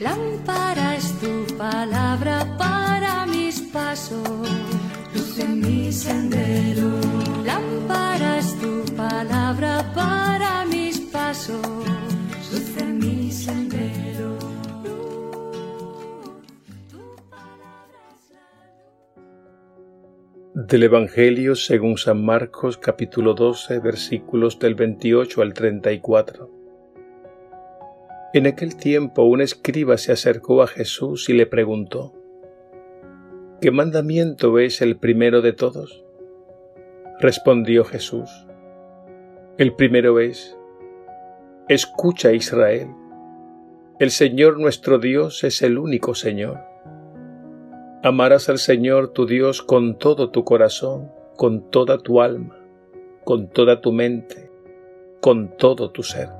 Lámpara es tu palabra para mis pasos, luz en mi sendero. Lámpara es tu palabra para mis pasos, luz en mi sendero. Del Evangelio según San Marcos capítulo 12 versículos del 28 al 34. En aquel tiempo un escriba se acercó a Jesús y le preguntó, ¿Qué mandamiento es el primero de todos? Respondió Jesús, el primero es, Escucha Israel, el Señor nuestro Dios es el único Señor. Amarás al Señor tu Dios con todo tu corazón, con toda tu alma, con toda tu mente, con todo tu ser.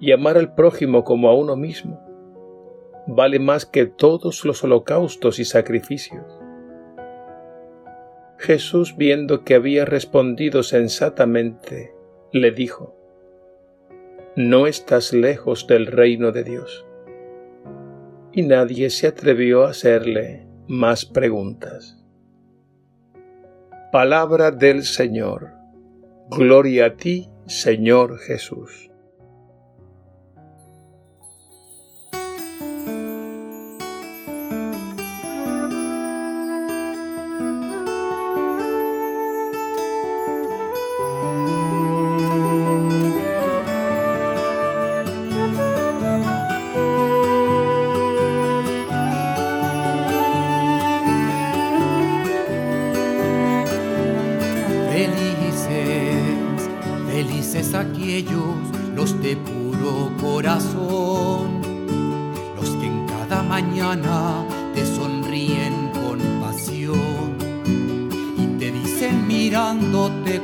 y amar al prójimo como a uno mismo vale más que todos los holocaustos y sacrificios. Jesús, viendo que había respondido sensatamente, le dijo, No estás lejos del reino de Dios. Y nadie se atrevió a hacerle más preguntas. Palabra del Señor. Gloria a ti, Señor Jesús.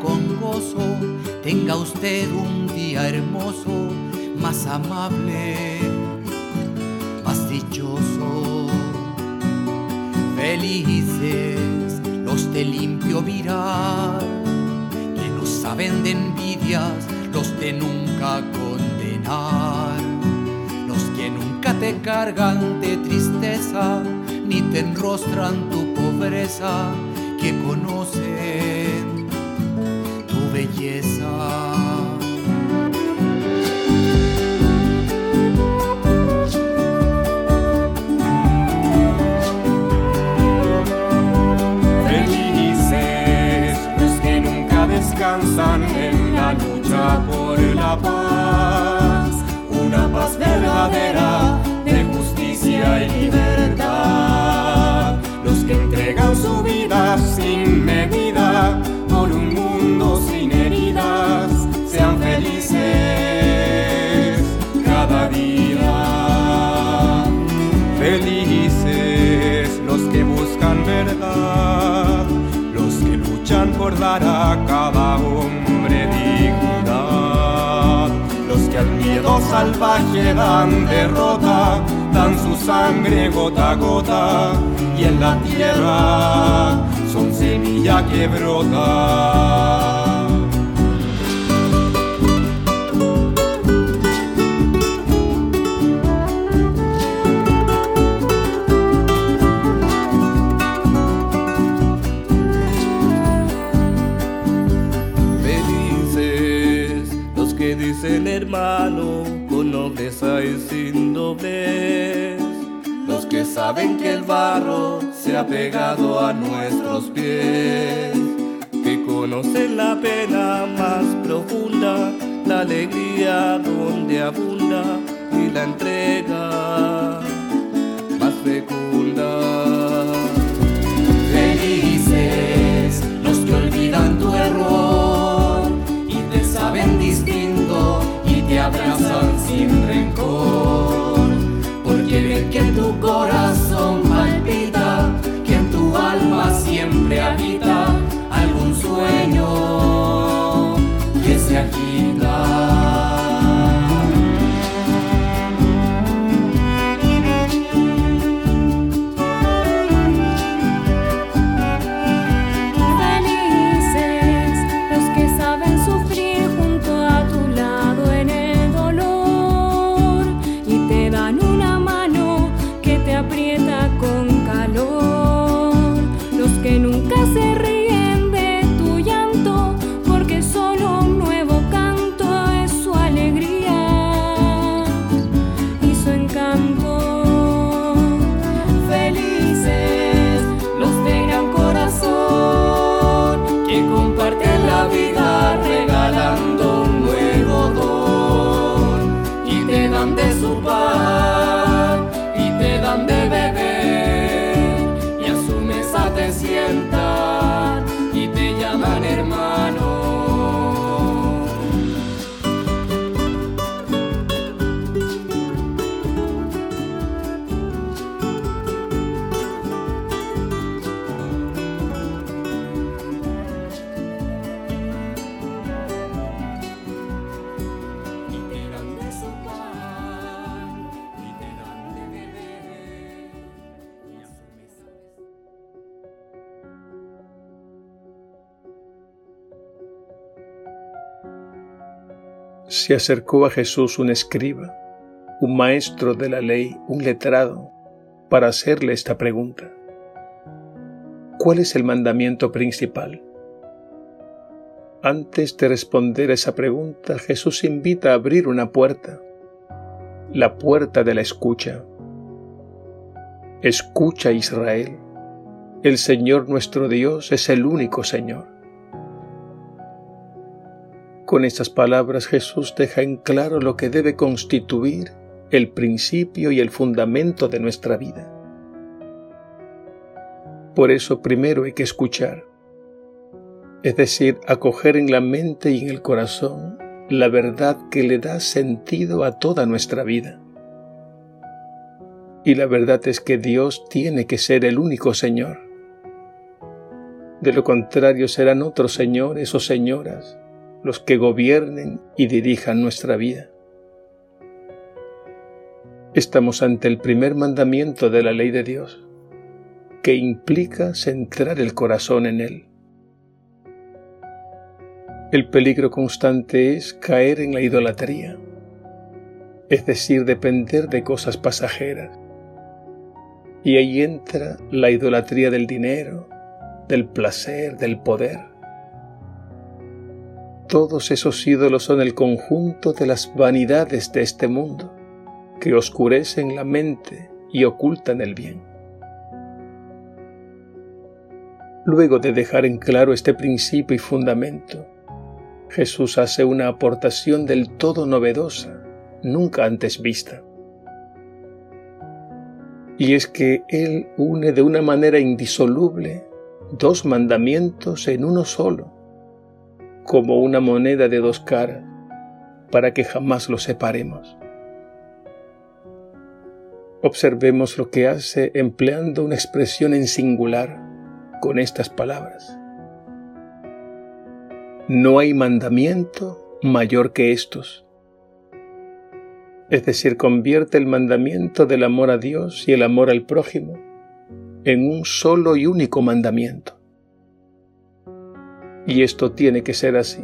Con gozo, tenga usted un día hermoso, más amable, más dichoso. Felices los de limpio mirar, que no saben de envidias los de nunca condenar, los que nunca te cargan de tristeza, ni te enrostran tu pobreza, que conocen belleza. Felices los que nunca descansan en la luz por la paz, una paz verdadera de justicia y libertad. Los que entregan su vida sin medida luchan por dar a cada hombre al miedo salvaje dan derrota, dan su sangre gota a gota, y en la tierra son semilla que brota. Hermano con nobleza y sin doblez. Los que saben que el barro se ha pegado a nuestros pies, que conocen la pena más profunda, la alegría donde abunda y la entrega más fecunda. no coração. Se acercó a Jesús un escriba, un maestro de la ley, un letrado, para hacerle esta pregunta. ¿Cuál es el mandamiento principal? Antes de responder esa pregunta, Jesús invita a abrir una puerta, la puerta de la escucha. Escucha Israel, el Señor nuestro Dios es el único Señor. Con estas palabras Jesús deja en claro lo que debe constituir el principio y el fundamento de nuestra vida. Por eso primero hay que escuchar, es decir, acoger en la mente y en el corazón la verdad que le da sentido a toda nuestra vida. Y la verdad es que Dios tiene que ser el único Señor. De lo contrario serán otros señores o señoras los que gobiernen y dirijan nuestra vida. Estamos ante el primer mandamiento de la ley de Dios, que implica centrar el corazón en Él. El peligro constante es caer en la idolatría, es decir, depender de cosas pasajeras. Y ahí entra la idolatría del dinero, del placer, del poder todos esos ídolos son el conjunto de las vanidades de este mundo, que oscurecen la mente y ocultan el bien. Luego de dejar en claro este principio y fundamento, Jesús hace una aportación del todo novedosa, nunca antes vista. Y es que Él une de una manera indisoluble dos mandamientos en uno solo, como una moneda de dos caras, para que jamás los separemos. Observemos lo que hace empleando una expresión en singular con estas palabras. No hay mandamiento mayor que estos. Es decir, convierte el mandamiento del amor a Dios y el amor al prójimo en un solo y único mandamiento. Y esto tiene que ser así.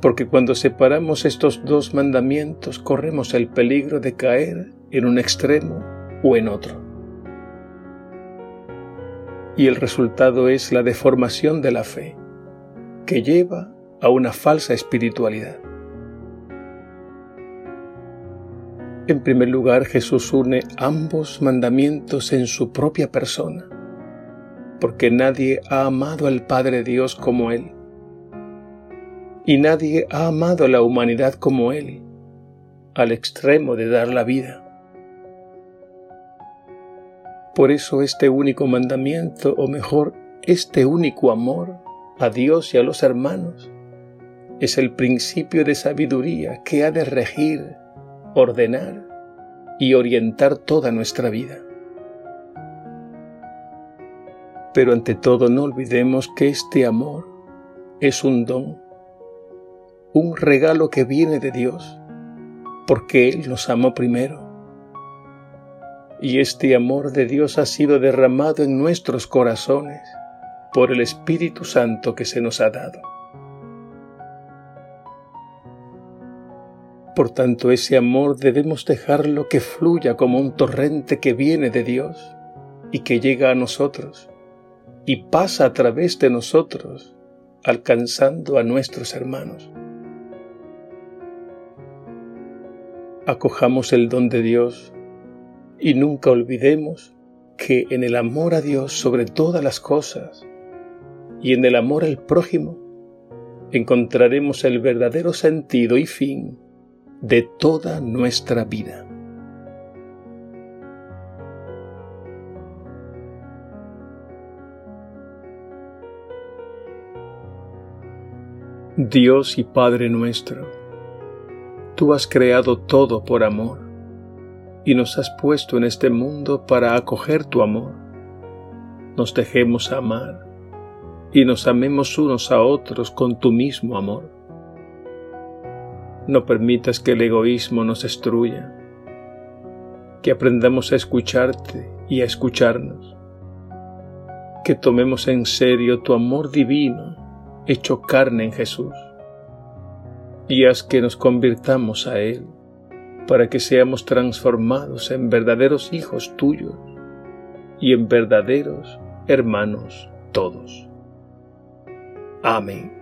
Porque cuando separamos estos dos mandamientos corremos el peligro de caer en un extremo o en otro. Y el resultado es la deformación de la fe, que lleva a una falsa espiritualidad. En primer lugar, Jesús une ambos mandamientos en su propia persona porque nadie ha amado al Padre Dios como Él. Y nadie ha amado a la humanidad como Él, al extremo de dar la vida. Por eso este único mandamiento, o mejor, este único amor a Dios y a los hermanos, es el principio de sabiduría que ha de regir, ordenar y orientar toda nuestra vida. Pero ante todo no olvidemos que este amor es un don, un regalo que viene de Dios, porque Él nos amó primero. Y este amor de Dios ha sido derramado en nuestros corazones por el Espíritu Santo que se nos ha dado. Por tanto, ese amor debemos dejarlo que fluya como un torrente que viene de Dios y que llega a nosotros y pasa a través de nosotros, alcanzando a nuestros hermanos. Acojamos el don de Dios y nunca olvidemos que en el amor a Dios sobre todas las cosas y en el amor al prójimo encontraremos el verdadero sentido y fin de toda nuestra vida. Dios y Padre nuestro, tú has creado todo por amor y nos has puesto en este mundo para acoger tu amor. Nos dejemos amar y nos amemos unos a otros con tu mismo amor. No permitas que el egoísmo nos destruya, que aprendamos a escucharte y a escucharnos, que tomemos en serio tu amor divino hecho carne en Jesús, y haz que nos convirtamos a Él, para que seamos transformados en verdaderos hijos tuyos y en verdaderos hermanos todos. Amén.